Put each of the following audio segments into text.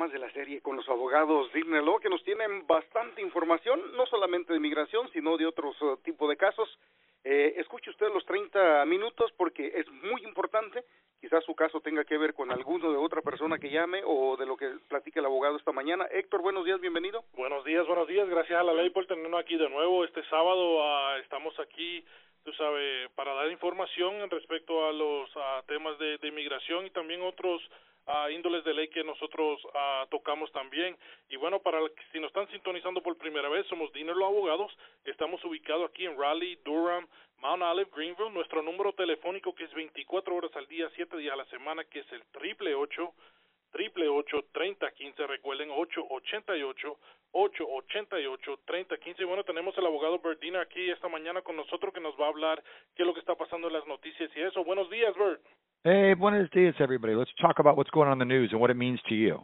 programas de la serie con los abogados Dígnelo, que nos tienen bastante información, no solamente de inmigración, sino de otros uh, tipos de casos. Eh, escuche usted los 30 minutos porque es muy importante. Quizás su caso tenga que ver con alguno de otra persona que llame o de lo que platique el abogado esta mañana. Héctor, buenos días, bienvenido. Buenos días, buenos días. Gracias a la ley por tenernos aquí de nuevo. Este sábado uh, estamos aquí tú sabes, para dar información respecto a los uh, temas de, inmigración y también otros uh, índoles de ley que nosotros tocamos también. Y bueno, para si nos están sintonizando por primera vez, somos Dinero Abogados. Estamos ubicados aquí en Raleigh, Durham, Mount Olive, Greenville. Nuestro número telefónico que es 24 horas al día, 7 días a la semana, que es el triple ocho triple ocho treinta quince recuerden ocho ochenta y ocho ocho ochenta y ocho treinta quince y bueno tenemos el abogado Bertina aquí esta mañana con nosotros que nos va a hablar qué es lo que está pasando en las noticias y eso buenos días Bert Hey, buenos días, everybody. Let's talk about what's going on in the news and what it means to you.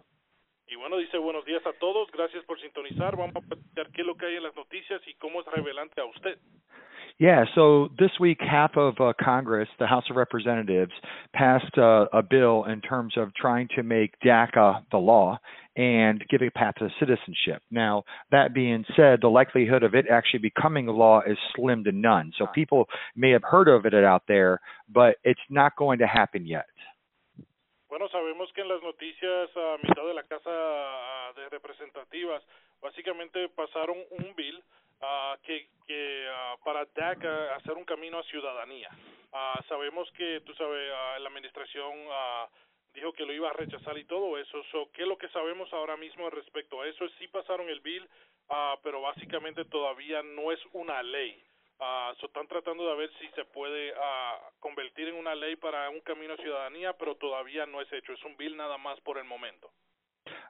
Y bueno, dice buenos días a todos, gracias por sintonizar. Vamos a platicar qué es lo que hay en las noticias y cómo es revelante a usted. Yeah, so this week, half of uh, Congress, the House of Representatives, passed uh, a bill in terms of trying to make DACA the law and giving a path to citizenship. Now, that being said, the likelihood of it actually becoming law is slim to none. So people may have heard of it out there, but it's not going to happen yet. Bueno, sabemos que en las noticias a mitad de la Casa de Representativas básicamente pasaron un bill uh, que, que uh, para DACA hacer un camino a ciudadanía. Uh, sabemos que, tú sabes, uh, la administración uh, dijo que lo iba a rechazar y todo eso. So, ¿Qué es lo que sabemos ahora mismo respecto a eso? Sí pasaron el bill, uh, pero básicamente todavía no es una ley. Uh, so están tratando de ver si se puede uh, convertir en una ley para un camino a ciudadanía, pero todavía no es hecho. Es un bill nada más por el momento.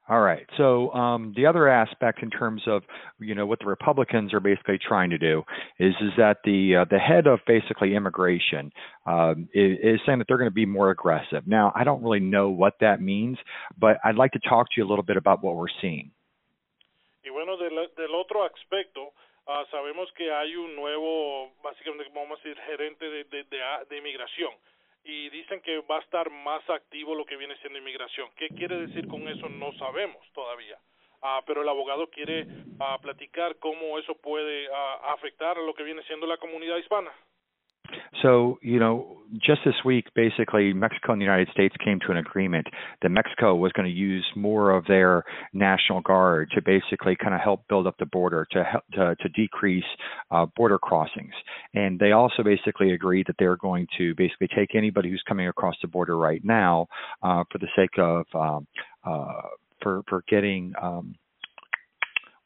All right. So um, the other aspect, in terms of you know what the Republicans are basically trying to do, is is that the uh, the head of basically immigration um, is, is saying that they're going to be more aggressive. Now, I don't really know what that means, but I'd like to talk to you a little bit about what we're seeing. Y bueno, del, del otro aspecto, uh, sabemos que hay un nuevo, básicamente, vamos a decir, gerente de, de, de, de inmigración. Y dicen que va a estar más activo lo que viene siendo inmigración. ¿Qué quiere decir con eso? No sabemos todavía. Uh, pero el abogado quiere uh, platicar cómo eso puede uh, afectar a lo que viene siendo la comunidad hispana. So, you know, just this week, basically, Mexico and the United States came to an agreement that Mexico was going to use more of their National Guard to basically kind of help build up the border, to help, to, to decrease uh, border crossings. And they also basically agreed that they're going to basically take anybody who's coming across the border right now uh, for the sake of um, uh, for for getting um,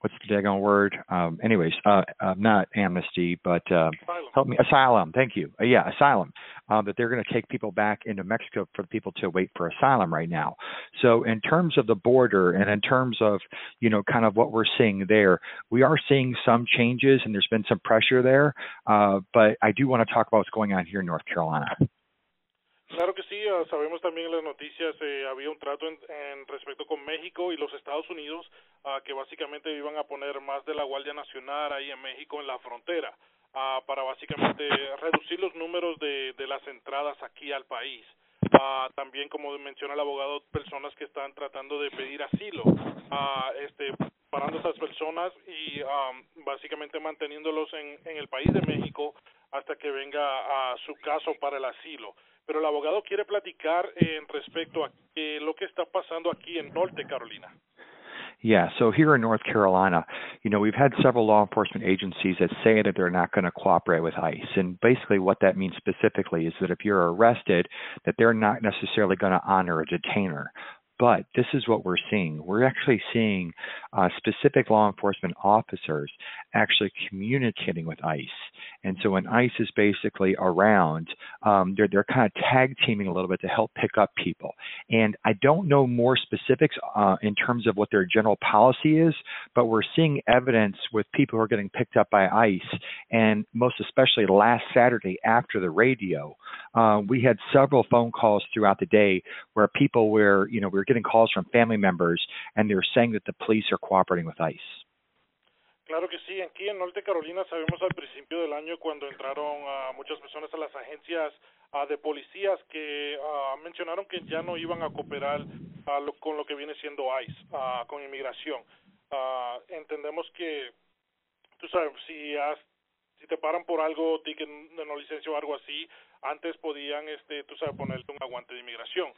what's the daggone word? Um, anyways, uh, uh, not amnesty, but uh, help me, asylum. Thank you. Uh, yeah, asylum. Um, that they're going to take people back into Mexico for people to wait for asylum right now. So, in terms of the border and in terms of you know kind of what we're seeing there, we are seeing some changes and there's been some pressure there. Uh, but I do want to talk about what's going on here in North Carolina. Claro que sí, uh, sabemos también en las noticias eh, había un trato en, en, respecto con México y los Estados Unidos uh, que básicamente iban a poner más de la Guardia Nacional ahí en México en la frontera uh, para básicamente reducir los números de, de las entradas aquí al país. también, como menciona el abogado, personas que están tratando de pedir asilo, este, parando a esas personas y um, básicamente manteniéndolos en, en el país de México hasta que venga a su caso para el asilo pero el abogado quiere platicar en respecto a eh, lo que está pasando aquí en Norte Carolina. Yeah, so here in North Carolina, you know, we've had several law enforcement agencies that say that they're not going to cooperate with ICE. And basically what that means specifically is that if you're arrested, that they're not necessarily going to honor a detainer. But this is what we're seeing. We're actually seeing uh, specific law enforcement officers actually communicating with ICE. And so when ICE is basically around, um, they're they're kind of tag teaming a little bit to help pick up people. And I don't know more specifics uh, in terms of what their general policy is, but we're seeing evidence with people who are getting picked up by ICE. And most especially last Saturday after the radio, uh, we had several phone calls throughout the day where people were, you know, we were getting calls from family members and they were saying that the police are cooperating with ICE. Claro que sí, aquí en Norte Carolina sabemos al principio del año cuando entraron uh, muchas personas a las agencias uh, de policías que uh, mencionaron que ya no iban a cooperar lo, con lo que viene siendo ICE, con inmigración. entendemos que, tú sabes, si, has, si te paran por algo, ticket de no licencia o algo así, antes podían, este, tú sabes, ponerle un aguante de inmigración.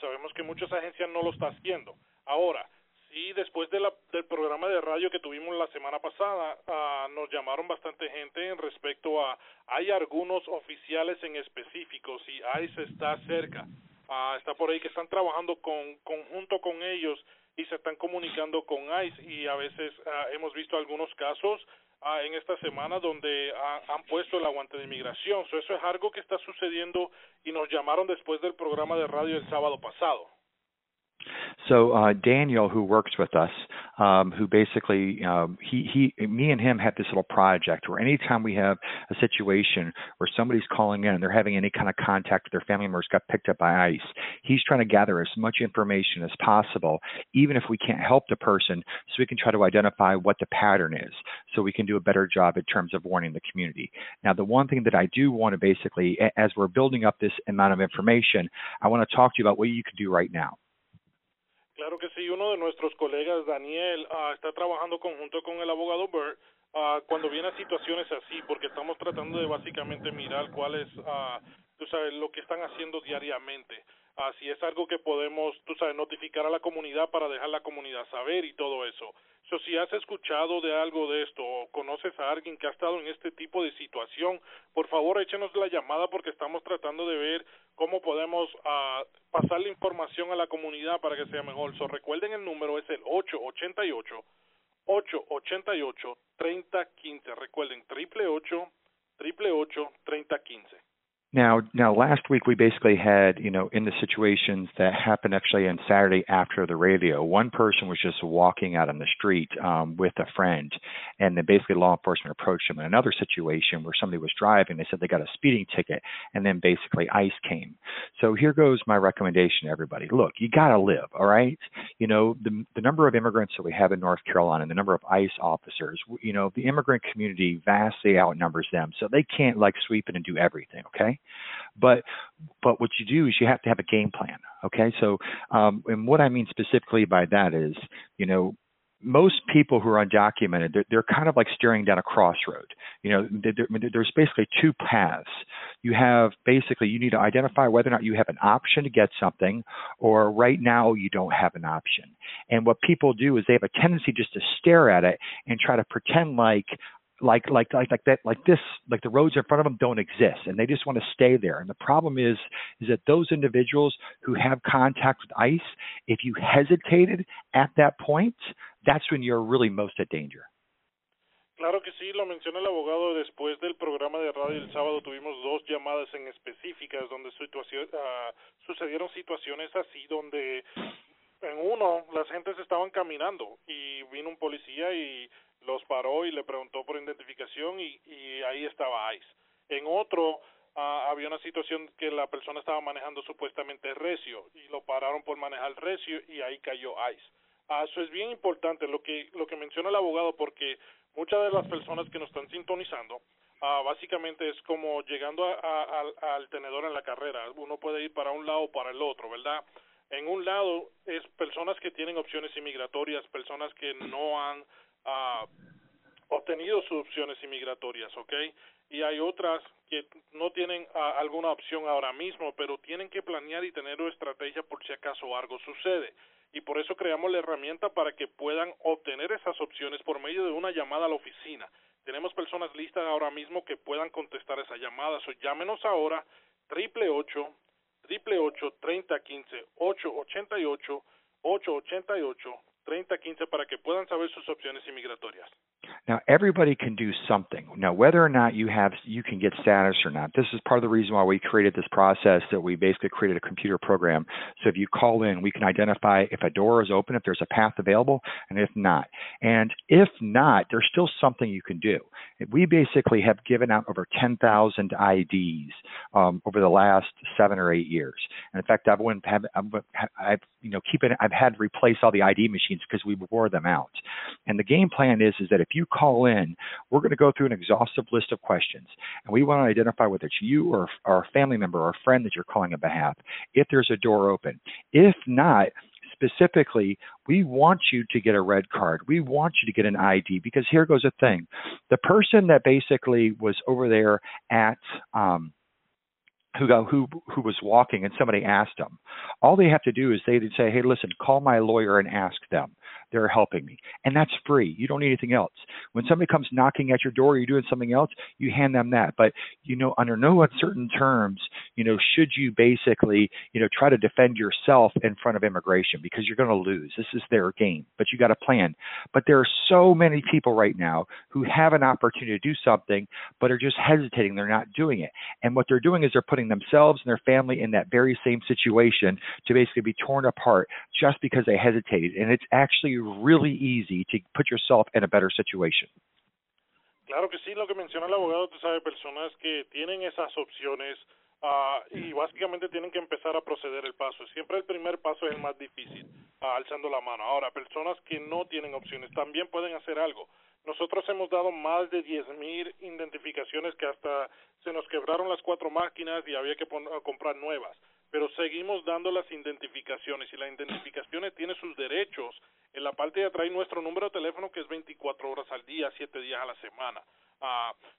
Sabemos que muchas agencias no lo están haciendo. Ahora, Sí, después de la, del programa de radio que tuvimos la semana pasada, uh, nos llamaron bastante gente en respecto a, hay algunos oficiales en específico, si ICE está cerca, uh, está por ahí que están trabajando con, conjunto con ellos y se están comunicando con ICE y a veces uh, hemos visto algunos casos uh, en esta semana donde han puesto el aguante de inmigración. So, eso es algo que está sucediendo y nos llamaron después del programa de radio el sábado pasado. So uh, Daniel, who works with us, um, who basically um, he he me and him have this little project where anytime we have a situation where somebody's calling in and they're having any kind of contact with their family members got picked up by ICE, he's trying to gather as much information as possible, even if we can't help the person, so we can try to identify what the pattern is, so we can do a better job in terms of warning the community. Now, the one thing that I do want to basically, as we're building up this amount of information, I want to talk to you about what you can do right now. Claro que sí, uno de nuestros colegas, Daniel, uh, está trabajando conjunto con el abogado Burt uh, cuando viene a situaciones así, porque estamos tratando de básicamente mirar cuál es, uh, tú sabes, lo que están haciendo diariamente. Uh, si es algo que podemos, tú sabes, notificar a la comunidad para dejar la comunidad saber y todo eso. So, si has escuchado de algo de esto o conoces a alguien que ha estado en este tipo de situación, por favor échenos la llamada porque estamos tratando de ver cómo podemos uh, pasar la información a la comunidad para que sea mejor. So, recuerden el número es el 888 888 3015. Recuerden triple 888 3015. Now, now, last week we basically had, you know, in the situations that happened actually on Saturday after the radio, one person was just walking out on the street um, with a friend, and then basically law enforcement approached him. In another situation where somebody was driving, they said they got a speeding ticket, and then basically ICE came. So here goes my recommendation to everybody: Look, you got to live, all right? You know, the the number of immigrants that we have in North Carolina, and the number of ICE officers, you know, the immigrant community vastly outnumbers them, so they can't like sweep in and do everything, okay? But but what you do is you have to have a game plan. Okay, so um, and what I mean specifically by that is, you know, most people who are undocumented, they're, they're, kind of like staring down a crossroad. You know, there's basically two paths. You have basically, you need to identify whether or not you have an option to get something, or right now you don't have an option. And what people do is they have a tendency just to stare at it and try to pretend like, like like like like that like this like the roads in front of them don't exist and they just want to stay there and the problem is is that those individuals who have contact with ice if you hesitated at that point that's when you're really most at danger Claro que sí, lo menciona el abogado. Después del programa de radio el sábado tuvimos dos llamadas en específicas donde situación, uh, sucedieron situaciones así donde en uno las gentes estaban caminando y vino un policía y los paró y le preguntó por identificación y, y ahí estaba ICE. En otro uh, había una situación que la persona estaba manejando supuestamente recio y lo pararon por manejar recio y ahí cayó ICE. Uh, eso es bien importante lo que lo que menciona el abogado porque muchas de las personas que nos están sintonizando uh, básicamente es como llegando a, al tenedor en la carrera. Uno puede ir para un lado o para el otro, ¿verdad? En un lado es personas que tienen opciones inmigratorias, personas que no han uh, obtenido sus opciones inmigratorias, ¿ok? Y hay otras que no tienen uh, alguna opción ahora mismo, pero tienen que planear y tener estrategia por si acaso algo sucede. Y por eso creamos la herramienta para que puedan obtener esas opciones por medio de una llamada a la oficina. Tenemos personas listas ahora mismo que puedan contestar esa llamada. So, llámenos ahora, triple ocho, triple ocho, treinta quince, ocho ochenta y ocho, ocho ochenta y ocho, 3015 para que puedan saber sus opciones inmigratorias. Now everybody can do something. Now whether or not you have you can get status or not. This is part of the reason why we created this process that we basically created a computer program. So if you call in, we can identify if a door is open, if there's a path available, and if not. And if not, there's still something you can do. We basically have given out over 10,000 IDs um, over the last seven or eight years. And in fact, I've, have, I've you know keep it. I've had to replace all the ID machines because we wore them out. And the game plan is is that if you call in, we're going to go through an exhaustive list of questions, and we want to identify whether it's you or, or a family member or a friend that you're calling on behalf. If there's a door open, if not, specifically, we want you to get a red card. We want you to get an ID because here goes a thing. The person that basically was over there at um, who got who who was walking and somebody asked them. All they have to do is they'd say hey listen call my lawyer and ask them. They're helping me. And that's free. You don't need anything else. When somebody comes knocking at your door you're doing something else you hand them that. But you know under no uncertain terms you know should you basically you know try to defend yourself in front of immigration because you're going to lose. This is their game but you got a plan. But there are so many people right now who have an opportunity to do something but are just hesitating. They're not doing it. And what they're doing is they're putting themselves and their family in that very same situation to basically be torn apart just because they hesitated and it's actually really easy to put yourself in a better situation. Claro que sí, lo que menciona el abogado, tú sabes, personas que tienen esas opciones uh, y básicamente tienen que empezar a proceder el paso. Siempre el primer paso es el más difícil, uh, alzando la mano. Ahora, personas que no tienen opciones también pueden hacer algo. Nosotros hemos dado más de 10.000 identificaciones que hasta se nos quebraron las cuatro máquinas y había que comprar nuevas pero seguimos dando las identificaciones y las identificaciones tienen sus derechos. En la parte de atrás nuestro número de teléfono que es 24 horas al día, 7 días a la semana.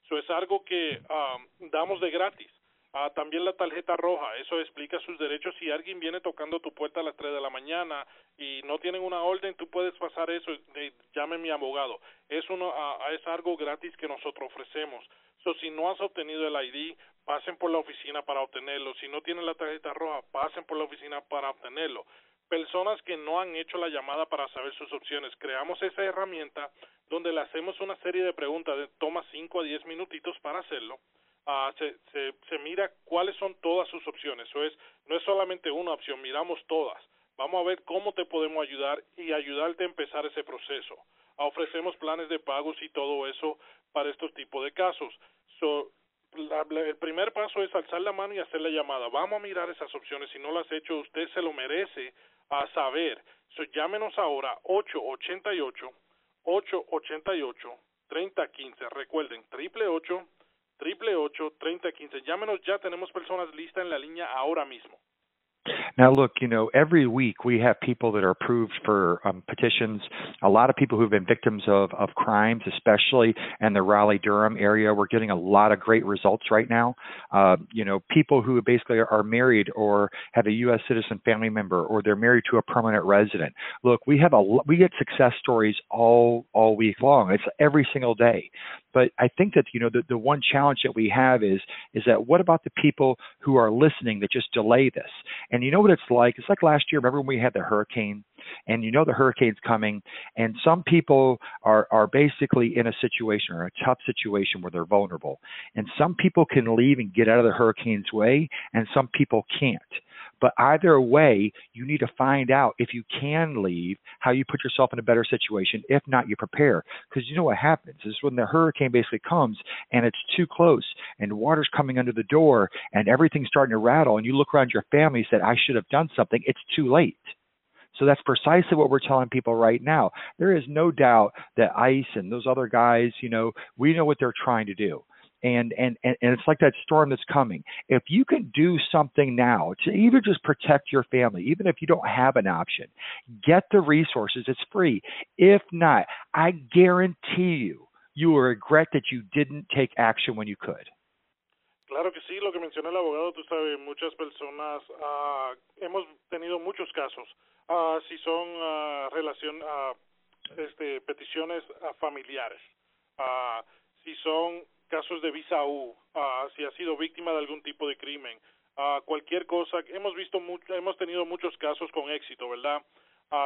Eso es algo que uh, damos de gratis. Uh, también la tarjeta roja, eso explica sus derechos. Si alguien viene tocando tu puerta a las 3 de la mañana y no tienen una orden, tú puedes pasar eso, eh, llame mi abogado. Es, uno, es algo gratis que nosotros ofrecemos. So, si no has obtenido el ID, pasen por la oficina para obtenerlo. Si no tienen la tarjeta roja, pasen por la oficina para obtenerlo. Personas que no han hecho la llamada para saber sus opciones, creamos esa herramienta donde le hacemos una serie de preguntas, de, toma 5 a 10 minutitos para hacerlo se, se, mira cuáles son todas sus opciones. Eso es, no es solamente una opción, miramos todas. Vamos a ver cómo te podemos ayudar y ayudarte a empezar ese proceso. Ah, ofrecemos planes de pagos y todo eso para estos tipos de casos. So, la, el primer paso es alzar la mano y hacer la llamada. Vamos a mirar esas opciones. Si no las ha he hecho, usted se lo merece a saber. So, llámenos ahora 888 888 3015. Recuerden, triple 888 Llámenos ya, tenemos personas listas en la línea ahora mismo. Now, look, you know, every week we have people that are approved for um, petitions. A lot of people who've been victims of, of crimes, especially in the Raleigh Durham area. We're getting a lot of great results right now. Uh, you know, people who basically are married or have a U.S. citizen family member or they're married to a permanent resident. Look, we have a we get success stories all all week long. It's every single day. But I think that you know the, the one challenge that we have is is that what about the people who are listening that just delay this? And you know what it's like? It's like last year. Remember when we had the hurricane, and you know the hurricane's coming, and some people are are basically in a situation or a tough situation where they're vulnerable, and some people can leave and get out of the hurricane's way, and some people can't. But either way, you need to find out if you can leave, how you put yourself in a better situation. If not, you prepare. Because you know what happens is when the hurricane basically comes and it's too close and water's coming under the door and everything's starting to rattle and you look around your family and said, I should have done something, it's too late. So that's precisely what we're telling people right now. There is no doubt that ICE and those other guys, you know, we know what they're trying to do. And, and and it's like that storm that's coming. If you can do something now to even just protect your family even if you don't have an option get the resources it's free. If not i guarantee you you will regret that you didn't take action when you could Claro que sí, lo que menciona el abogado, tú sabes, muchas personas, uh, hemos tenido muchos casos, uh, si son uh, relación, este, peticiones familiares, si son casos de visa U, si ha sido víctima de algún tipo de crimen, cualquier cosa. Hemos visto mucho, hemos tenido muchos casos con éxito, ¿verdad?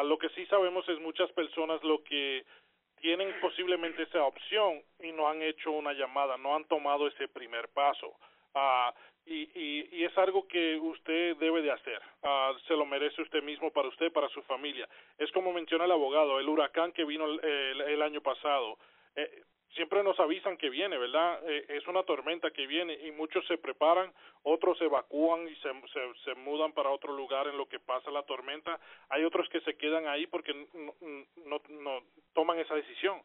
Lo que sí sabemos es muchas personas lo que tienen posiblemente esa opción y no han hecho una llamada, no han tomado ese primer paso. Uh, y, y, y es algo que usted debe de hacer. Uh, se lo merece usted mismo para usted, para su familia. Es como menciona el abogado, el huracán que vino el, el, año pasado. Eh, siempre nos avisan que viene, ¿verdad? Eh, es una tormenta que viene y muchos se preparan, otros se evacúan y se, se, se, mudan para otro lugar en lo que pasa la tormenta. Hay otros que se quedan ahí porque no toman esa decisión.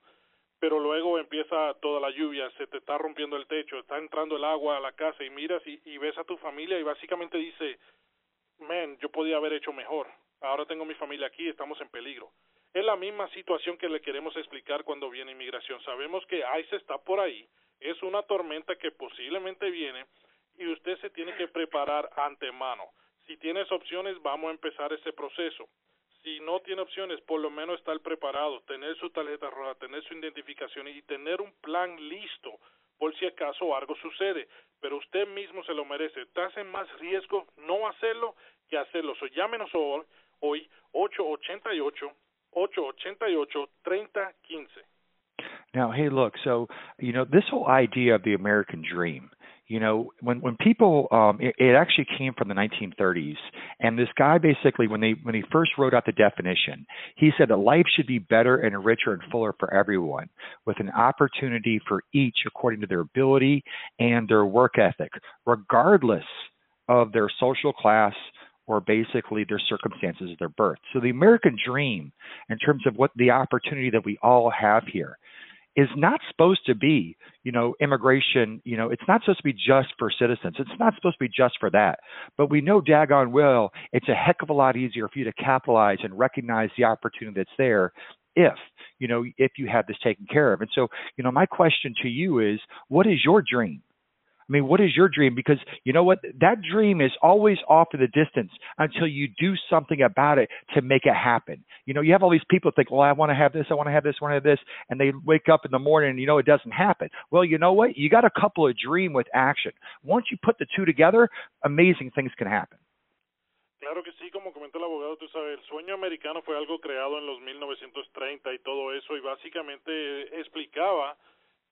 Pero luego empieza toda la lluvia, se te está rompiendo el techo, está entrando el agua a la casa y miras y, ves a tu familia y básicamente dice, man, yo podía haber hecho mejor, ahora tengo mi familia aquí, estamos en peligro. Es la misma situación que le queremos explicar cuando viene inmigración. Sabemos que ICE está por ahí, es una tormenta que posiblemente viene y usted se tiene que preparar antemano. Si tienes opciones, vamos a empezar ese proceso. Si no tiene opciones, por lo menos estar preparado, tener su tarjeta roja, tener su identificación y tener un plan listo por si acaso algo sucede. Pero usted mismo se lo merece. Estás en más riesgo no hacerlo que hacerlo. So, llámenos hoy, hoy 888 888 3015. Now, hey, look, so, you know, this whole idea of the American dream, you know, when when people, um, it, it actually came from the 1930s, and this guy basically, when they when he first wrote out the definition, he said that life should be better and richer and fuller for everyone, with an opportunity for each according to their ability and their work ethic, regardless of their social class, or basically their circumstances of their birth. So the American dream, in terms of what the opportunity that we all have here, is not supposed to be, you know, immigration, you know, it's not supposed to be just for citizens. It's not supposed to be just for that. But we know daggone well it's a heck of a lot easier for you to capitalize and recognize the opportunity that's there if, you know, if you have this taken care of. And so, you know, my question to you is what is your dream? I mean, what is your dream? Because you know what? That dream is always off in the distance until you do something about it to make it happen. You know, you have all these people think, well, I want to have this, I want to have this, I want to have this, and they wake up in the morning and you know it doesn't happen. Well, you know what? You got a couple of dream with action. Once you put the two together, amazing things can happen. Claro que sí, como el abogado, tú sabes, el sueño americano fue algo creado en los 1930 y todo eso, y básicamente explicaba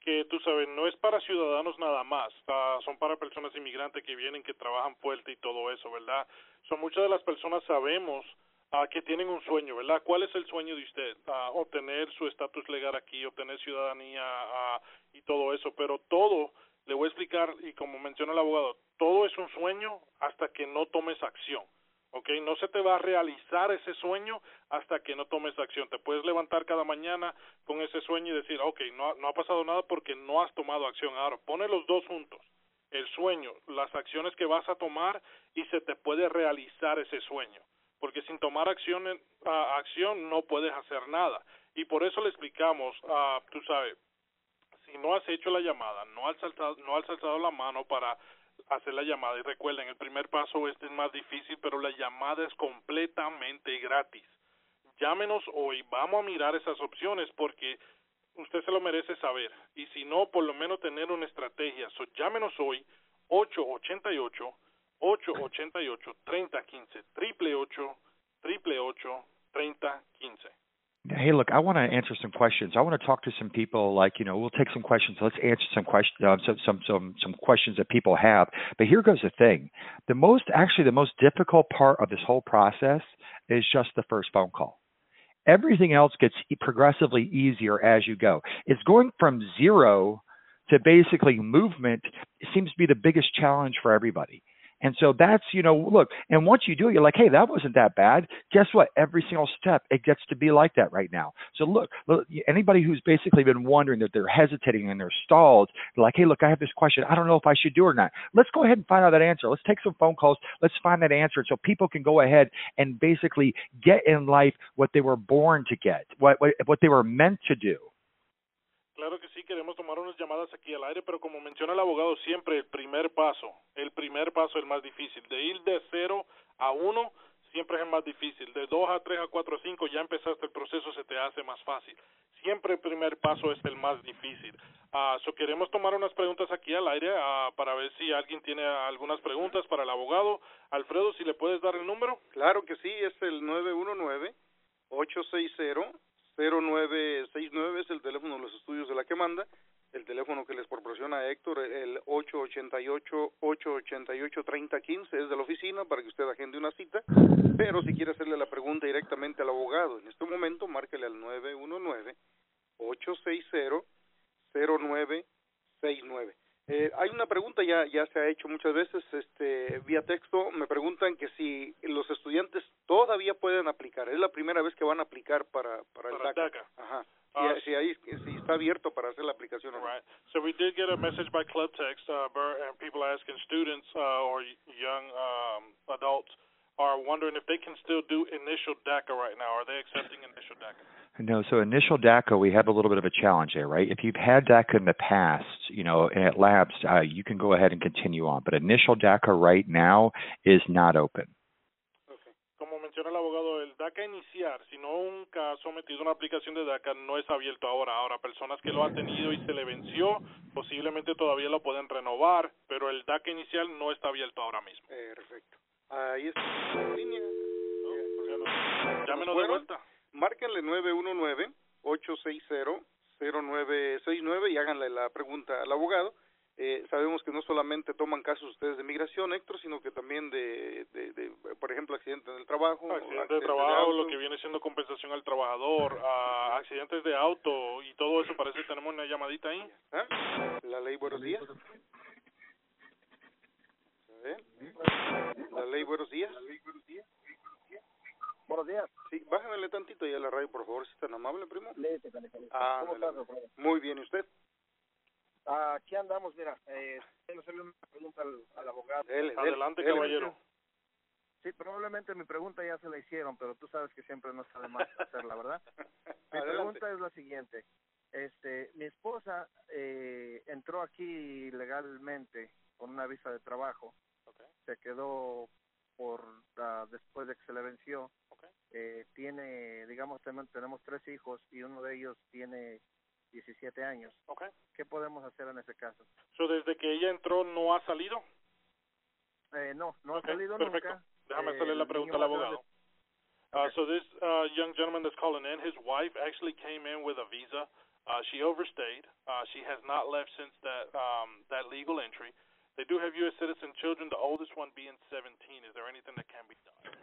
que tú sabes, no es para ciudadanos nada más, uh, son para personas inmigrantes que vienen, que trabajan fuerte y todo eso, ¿verdad? Son muchas de las personas sabemos uh, que tienen un sueño, ¿verdad? ¿Cuál es el sueño de usted? Uh, obtener su estatus legal aquí, obtener ciudadanía y todo eso, pero todo, le voy a explicar, y como menciona el abogado, todo es un sueño hasta que no tomes acción. ¿Ok? No se te va a realizar ese sueño hasta que no tomes acción. Te puedes levantar cada mañana con ese sueño y decir, ok, no, no ha pasado nada porque no has tomado acción. Ahora, pone los dos juntos, el sueño, las acciones que vas a tomar y se te puede realizar ese sueño. Porque sin tomar acción, acción no puedes hacer nada. Y por eso le explicamos, uh, tú sabes, si no has hecho la llamada, no has saltado, no has alzado la mano para hacer la llamada y recuerden, el primer paso este es más difícil, pero la llamada es completamente gratis. Llámenos hoy, vamos a mirar esas opciones porque usted se lo merece saber y si no, por lo menos tener una estrategia. So, llámenos hoy 888 888 3015 triple 8 triple 8 3015 hey, look, I want to answer some questions. I want to talk to some people. Like, you know, we'll take some questions. Let's answer some questions, uh, some, some, some, some questions that people have. But here goes the thing: the most, actually, the most difficult part of this whole process is just the first phone call. Everything else gets progressively easier as you go. It's going from zero to basically movement seems to be the biggest challenge for everybody. And so that's, you know, look, and once you do it, you're like, hey, that wasn't that bad. Guess what? Every single step, it gets to be like that right now. So look, look anybody who's basically been wondering that they're hesitating and they're stalled, they're like, hey, look, I have this question. I don't know if I should do it or not. Let's go ahead and find out that answer. Let's take some phone calls. Let's find that answer so people can go ahead and basically get in life what they were born to get, what, what, what they were meant to do. Claro que sí, queremos tomar unas llamadas aquí al aire, pero como menciona el abogado, siempre el primer paso, el primer paso es el más difícil. De ir de cero a uno siempre es el más difícil. De dos a tres a cuatro a cinco ya empezaste el proceso, se te hace más fácil. Siempre el primer paso es el más difícil. Uh, so queremos tomar unas preguntas aquí al aire uh, para ver si alguien tiene algunas preguntas para el abogado. Alfredo, si le puedes dar el número. Claro que sí, es el 919 860 0969 es el teléfono de los estudios de la que manda, el teléfono que les proporciona Héctor, el 888-888-3015 es de la oficina para que usted agende una cita, pero si quiere hacerle la pregunta directamente al abogado, en este momento márquele al 919-860-0969. Eh, hay una pregunta ya ya se ha hecho muchas veces este vía texto me preguntan que si los estudiantes todavía pueden aplicar es la primera vez que van a aplicar para para, para el DACA. Ajá. Uh, si, ahí si está abierto para hacer la aplicación o no. Right. So we did get a message by club text, uh, and people asking students uh, or young um, adults are wondering if they can still do initial DACA right now. Are they accepting initial DACA? No, so initial DACA, we have a little bit of a challenge there, right? If you've had DACA in the past, you know, and it lapsed, uh, you can go ahead and continue on. But initial DACA right now is not open. Okay. Como menciona el abogado, el DACA iniciar, si no nunca ha sometido una aplicación de DACA, no es abierto ahora. Ahora, personas que lo han tenido y se le venció, posiblemente todavía lo pueden renovar, pero el DACA inicial no está abierto ahora mismo. Perfecto. Ahí está la línea. No, Llámenos de vuelta. Márquenle 919-860-0969 y háganle la pregunta al abogado. Eh, sabemos que no solamente toman casos ustedes de migración, Héctor, sino que también de, de, de por ejemplo, accidentes del trabajo. Accidentes de trabajo, lo que viene siendo compensación al trabajador, a accidentes de auto y todo eso. Parece que tenemos una llamadita ahí. ¿Ah? La ley, buenos días. La ley, buenos días. Buenos días. Sí, bájamele tantito ya a la radio, por favor, si es tan amable, primo. ah, ¿Cómo estás, Muy bien, ¿y usted? Aquí andamos, mira, eh, tengo hacerle una pregunta al, abogado. Adelante, caballero. Sí, probablemente mi pregunta ya se la hicieron, pero tú sabes que siempre no sabe más hacerla, ¿verdad? mi pregunta es la siguiente. Este, mi esposa eh, entró aquí legalmente con una visa de trabajo se quedó por uh, después de que se le venció. Eh, tiene, digamos, tenemos tres hijos y uno de ellos tiene 17 años. Okay. ¿Qué podemos hacer en ese caso? So, desde que ella entró, ¿no ha salido? Eh, no, no ha salido Perfecto. nunca. Déjame hacerle la pregunta al abogado. Uh, so this uh, young gentleman that's calling in, his wife actually came in with a visa. Uh, she overstayed. Uh, she has not left since that um, that legal entry. They do have U.S. citizen children, the oldest one being 17. Is there anything that can be done?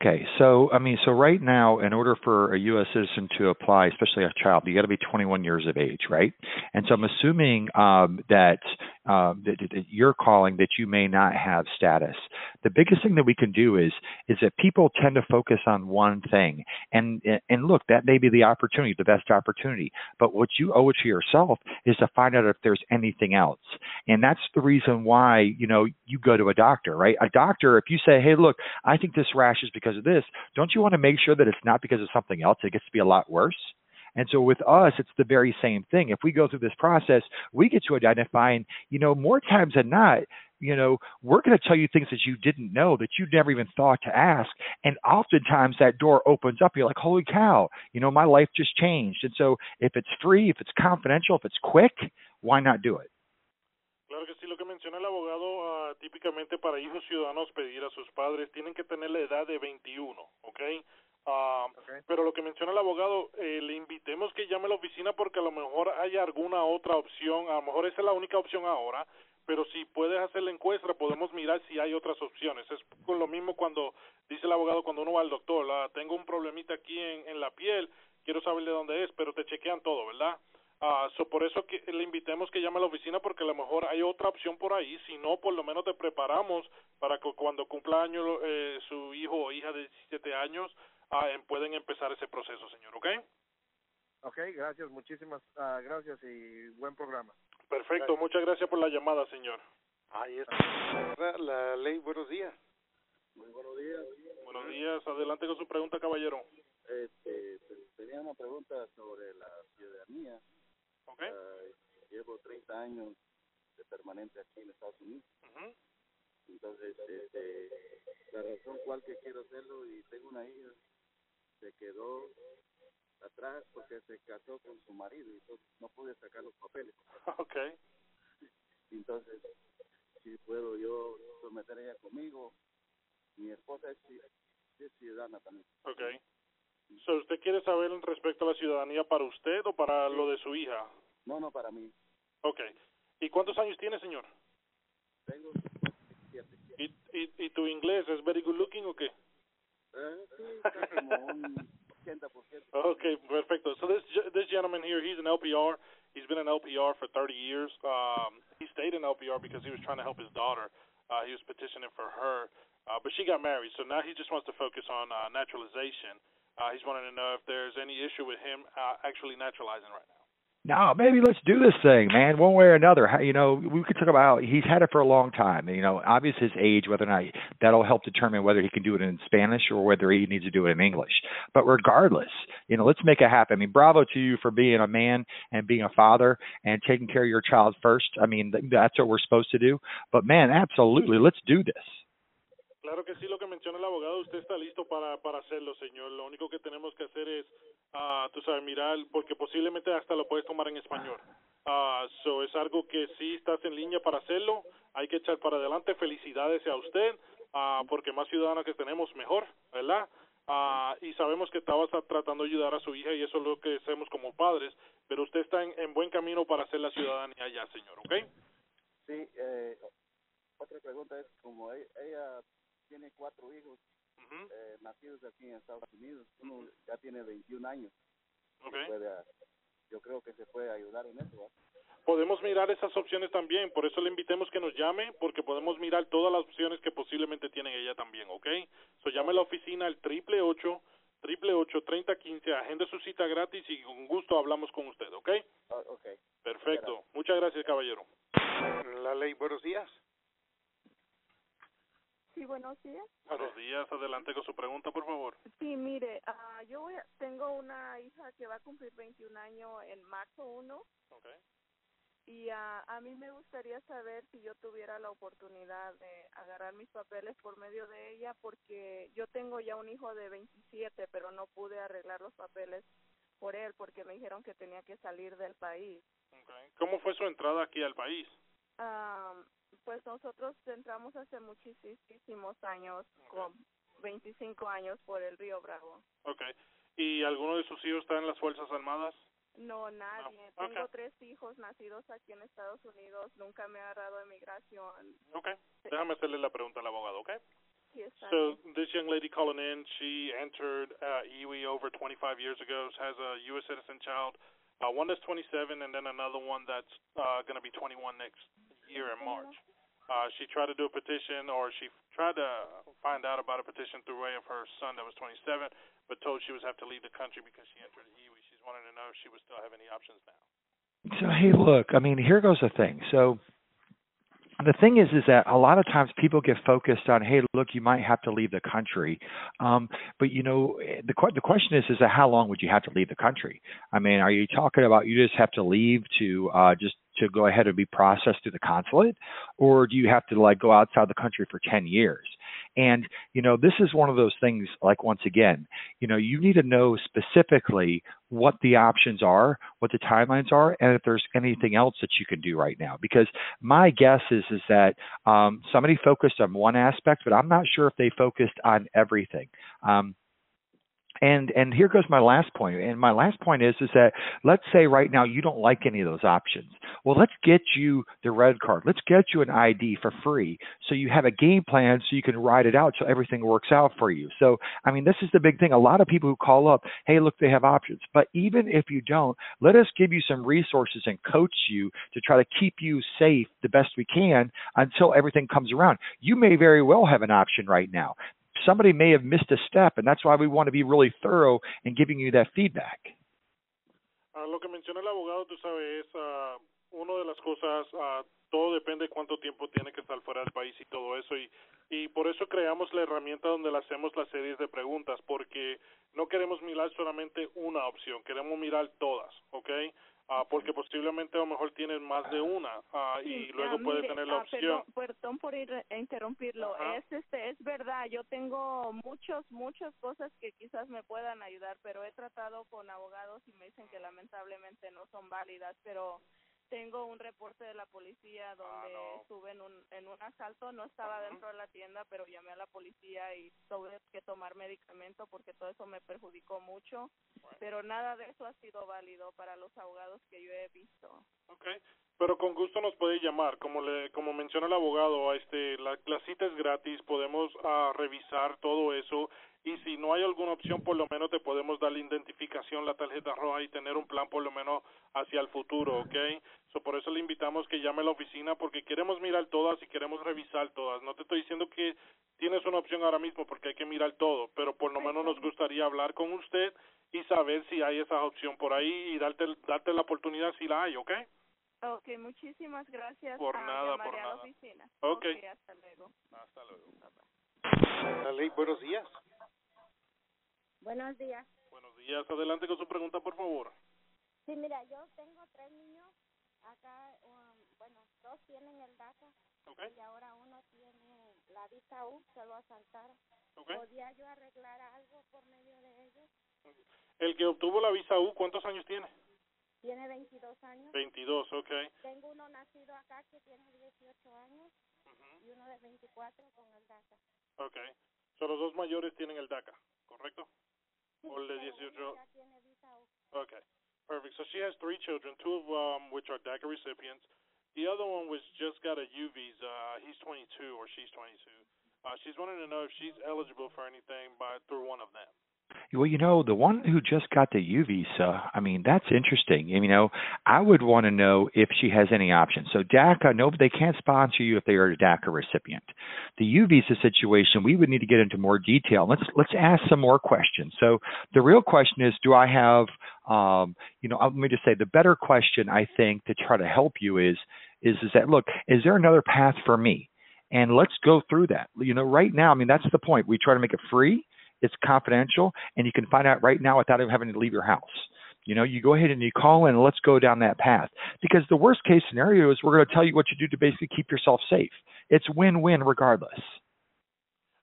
Okay, so I mean, so right now, in order for a U.S. citizen to apply, especially a child, you got to be 21 years of age, right? And so I'm assuming um, that, um, that, that you're calling that you may not have status. The biggest thing that we can do is is that people tend to focus on one thing, and and look, that may be the opportunity, the best opportunity. But what you owe it to yourself is to find out if there's anything else, and that's the reason why you know you go to a doctor, right? A doctor, if you say, hey, look, I think this rash is because of this, don't you want to make sure that it's not because of something else? It gets to be a lot worse. And so with us, it's the very same thing. If we go through this process, we get to identify, and you know, more times than not, you know, we're going to tell you things that you didn't know that you never even thought to ask. And oftentimes that door opens up. You're like, holy cow, you know, my life just changed. And so if it's free, if it's confidential, if it's quick, why not do it? Claro que sí, lo que menciona el abogado, uh, típicamente para hijos ciudadanos pedir a sus padres tienen que tener la edad de 21, ¿ok? Uh, okay. Pero lo que menciona el abogado, eh, le invitemos que llame a la oficina porque a lo mejor hay alguna otra opción, a lo mejor esa es la única opción ahora, pero si puedes hacer la encuesta podemos mirar si hay otras opciones. Es con lo mismo cuando dice el abogado cuando uno va al doctor, la, tengo un problemita aquí en, en la piel, quiero saber de dónde es, pero te chequean todo, ¿verdad? Uh, so por eso que le invitemos que llame a la oficina porque a lo mejor hay otra opción por ahí, si no por lo menos te preparamos para que cuando cumpla año eh, su hijo o hija de 17 años uh, pueden empezar ese proceso, señor, ¿ok? Ok, gracias, muchísimas uh, gracias y buen programa. Perfecto, gracias. muchas gracias por la llamada, señor. Ahí está la ley, buenos días. Muy buenos días. Buenos días, adelante con su pregunta, caballero. Este, tenía una pregunta sobre la ciudadanía. Okay. Uh, llevo 30 años de permanente aquí en Estados Unidos. Uh -huh. Entonces, este, la razón cual que quiero hacerlo y tengo una hija, se quedó atrás porque se casó con su marido y entonces no pude sacar los papeles. Ok. Entonces, si puedo yo someter a ella conmigo, mi esposa es, es ciudadana también. Ok. So, ¿Usted quiere saber respecto a la ciudadanía para usted o para lo de su hija? No, no, para mí. Ok. ¿Y cuántos años tiene, señor? Tengo siete. ¿Y, y, y tu inglés es very good looking o qué? Okay, perfecto. So this this gentleman here, he's an LPR. He's been an LPR for 30 years. Um, he stayed in LPR because he was trying to help his daughter. Uh, he was petitioning for her, uh, but she got married, so now he just wants to focus on uh, naturalization. Uh, he's wanting to know if there's any issue with him uh, actually naturalizing right now. No, maybe let's do this thing, man, one way or another. You know, we could talk about he's had it for a long time. You know, obviously his age, whether or not that'll help determine whether he can do it in Spanish or whether he needs to do it in English. But regardless, you know, let's make it happen. I mean, bravo to you for being a man and being a father and taking care of your child first. I mean, that's what we're supposed to do. But man, absolutely, let's do this. Claro que sí, lo que menciona el abogado, usted está listo para, para hacerlo, señor. Lo único que tenemos que hacer es, uh, tú sabes, mirar, porque posiblemente hasta lo puedes tomar en español. Uh, so es algo que sí estás en línea para hacerlo. Hay que echar para adelante. Felicidades a usted, uh, porque más ciudadanos que tenemos, mejor, ¿verdad? Uh, y sabemos que estabas tratando de ayudar a su hija y eso es lo que hacemos como padres, pero usted está en, en buen camino para hacer la ciudadanía ya, señor, ¿ok? Sí, eh, otra pregunta es, como e-, ella tiene cuatro hijos eh, nacidos aquí en Estados Unidos. Uno ya tiene 21 años. Okay. Puede, yo creo que se puede ayudar en eso. Podemos mirar esas opciones también, por eso le invitemos que nos llame, porque podemos mirar todas las opciones que posiblemente tiene ella también, ¿ok? So llame a la oficina al triple ocho, triple ocho, treinta quince, agende su cita gratis y con gusto hablamos con usted, ¿ok? Uh, ok. Perfecto. Muchas gracias, caballero. La ley, buenos días. Sí, buenos días. Buenos días, adelante con su pregunta, por favor. Sí, mire, uh, yo voy a, tengo una hija que va a cumplir 21 años en marzo 1. Okay. Y uh, a mí me gustaría saber si yo tuviera la oportunidad de agarrar mis papeles por medio de ella, porque yo tengo ya un hijo de 27, pero no pude arreglar los papeles por él porque me dijeron que tenía que salir del país. Okay. ¿Cómo fue su entrada aquí al país? Um, pues nosotros entramos hace muchísimos años, okay. con 25 años por el Río Bravo. Okay. ¿Y alguno de sus hijos está en las Fuerzas Armadas? No, nadie. No. Tengo Okay. tres hijos nacidos aquí en Estados Unidos. Nunca me ha agarrado de migración. Okay. Déjame hacerle la pregunta al abogado, okay? Sí, So this young lady calling in, she entered uh, EWE over 25 years ago, has a U.S. citizen child, uh, one that's 27, and then another one that's uh, going to be 21 next year in March. Uh, she tried to do a petition, or she tried to find out about a petition through way of her son that was 27, but told she was have to leave the country because she entered EWE. She's wanting to know if she would still have any options now. So hey, look, I mean, here goes the thing. So the thing is is that a lot of times people get focused on hey look you might have to leave the country um but you know the the question is is that how long would you have to leave the country i mean are you talking about you just have to leave to uh just to go ahead and be processed through the consulate or do you have to like go outside the country for 10 years? And you know this is one of those things like once again you know you need to know specifically what the options are what the timelines are and if there's anything else that you can do right now. Because my guess is is that um, somebody focused on one aspect but i'm not sure if they focused on everything. Um, and and here goes my last point. And my last point is is that let's say right now you don't like any of those options. Well let's get you the red card. Let's get you an id for free so you have a game plan so you can ride it out so everything works out for you. So i mean this is the big thing. A lot of people who call up hey look they have options. But even if you don't let us give you some resources and coach you to try to keep you safe the best we can until everything comes around. You may very well have an option right now somebody may have missed a step, and that's why we want to be really thorough in giving you that feedback. Uh, lo que menciona el abogado, tú sabes, es uh, una de las cosas, uh, todo depende de cuánto tiempo tiene que estar fuera del país y todo eso, y, y por eso creamos la herramienta donde le hacemos las series de preguntas, porque no queremos mirar solamente una opción, queremos mirar todas, ¿ok? Uh, porque posiblemente a lo mejor tienen más de una uh, y Sí, luego ah, puede mire, tener la ah, opción. Perdón, perdón por ir a interrumpirlo. Es este verdad, yo tengo muchos muchas cosas que quizás me puedan ayudar, pero he tratado con abogados y me dicen que lamentablemente no son válidas, pero tengo un reporte de la policía donde no. estuve en un en un asalto, no estaba dentro de la tienda, pero llamé a la policía y tuve que tomar medicamento porque todo eso me perjudicó mucho, pero nada de eso ha sido válido para los abogados que yo he visto. Okay. Pero con gusto nos puede llamar, como le, como menciona el abogado, este, la, la cita es gratis, podemos ah, revisar todo eso y si no hay alguna opción, por lo menos te podemos dar la identificación, la tarjeta roja y tener un plan por lo menos hacia el futuro, ¿ok? So, por eso le invitamos que llame a la oficina porque queremos mirar todas y queremos revisar todas. No te estoy diciendo que tienes una opción ahora mismo porque hay que mirar todo, pero por lo menos nos gustaría hablar con usted y saber si hay esa opción por ahí y darte, darte la oportunidad si la hay, ¿ok? Ok, muchísimas gracias. Por nada, por a la nada. oficina. Ok. hasta luego. Hasta luego. Buenos días. Buenos días. Buenos días. Adelante con su pregunta, por favor. Sí, mira, yo tengo tres niños acá, um, bueno, dos tienen el DACA ¿Ok? y ahora uno tiene la visa U, se lo asaltaron. ¿Ok? ¿Podía yo arreglar algo por medio de ellos? El que obtuvo la visa U, ¿cuántos años tiene? Tiene 22 años. 22, ok. Tengo uno nacido acá que tiene 18 años y uno de 24 con el DACA. Ok. So, los dos mayores tienen el DACA, ¿correcto? O de pero 18. uno ya tiene visa U. Okay, perfect. So she has three children, two of um, which are DACA recipients. The other one was just got a U visa. Uh, he's 22 or she's 22. Uh, she's wanting to know if she's eligible for anything by through one of them. Well, you know, the one who just got the U visa, I mean, that's interesting. You know, I would want to know if she has any options. So DACA, no, they can't sponsor you if they are a DACA recipient. The U visa situation, we would need to get into more detail. Let's let's ask some more questions. So the real question is, do I have, um, you know, let me just say, the better question I think to try to help you is, is is that look, is there another path for me? And let's go through that. You know, right now, I mean, that's the point. We try to make it free it's confidential, and you can find out right now without even having to leave your house. You know, you go ahead and you call in and let's go down that path. Because the worst case scenario is we're going to tell you what you do to basically keep yourself safe. It's win win regardless.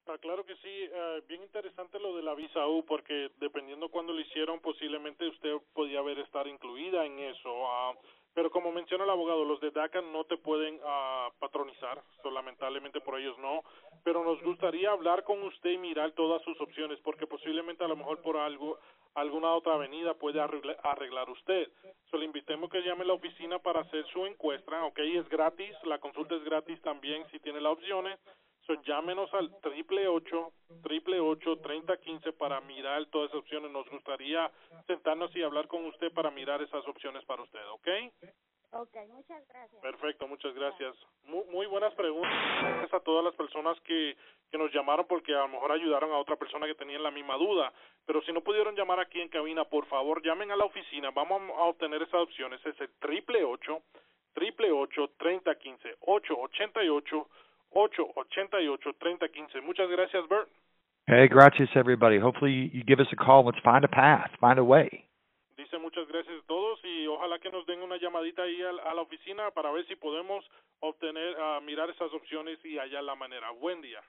Ah, claro que sí, eh, bien interesante lo de la visa U porque dependiendo cuándo lo hicieron posiblemente usted podía haber estar incluida en eso. ah, pero como menciona el abogado, los de DACA no te pueden ah, patronizar, so, lamentablemente por ellos no. Pero nos gustaría hablar con usted y mirar todas sus opciones porque posiblemente a lo mejor por algo alguna otra avenida puede arregla- arreglar usted. So, le invitemos que llame a la oficina para hacer su encuesta, ok, es gratis, la consulta es gratis también si tiene las opciones. So, llámenos al triple ocho, triple ocho, treinta quince para mirar todas esas opciones. Nos gustaría sentarnos y hablar con usted para mirar esas opciones para usted, ¿ok? Ok, muchas gracias. Perfecto, muchas gracias. Muy, muy buenas preguntas. Gracias a todas las personas que, que nos llamaron porque a lo mejor ayudaron a otra persona que tenía la misma duda. Pero si no pudieron llamar aquí en cabina, por favor llamen a la oficina. Vamos a obtener esas opciones. Es el triple ocho, triple ocho, treinta quince, ocho ochenta y ocho, ocho ochenta y ocho, treinta quince. Muchas gracias, Bert. Hey, gracias everybody. Hopefully you give us a call. Let's find a path, find a way. Dice muchas gracias a todos y ojalá que nos den una llamadita ahí a, a la oficina para ver si podemos obtener, ah, mirar esas opciones y hallar la manera. Buen día.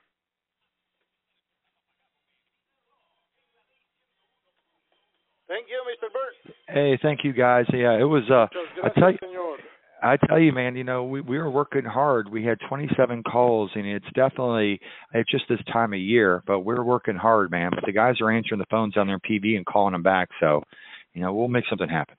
Thank you, Mr. Burt. Hey, thank you guys. Yeah, it was uh I tell you señor. I tell you, man, you know, we we were working hard. We had 27 calls, and it's definitely it's just this time of year, but we're working hard, man. But the guys are answering the phones on their PV and calling them back, so you know we'll make something happen.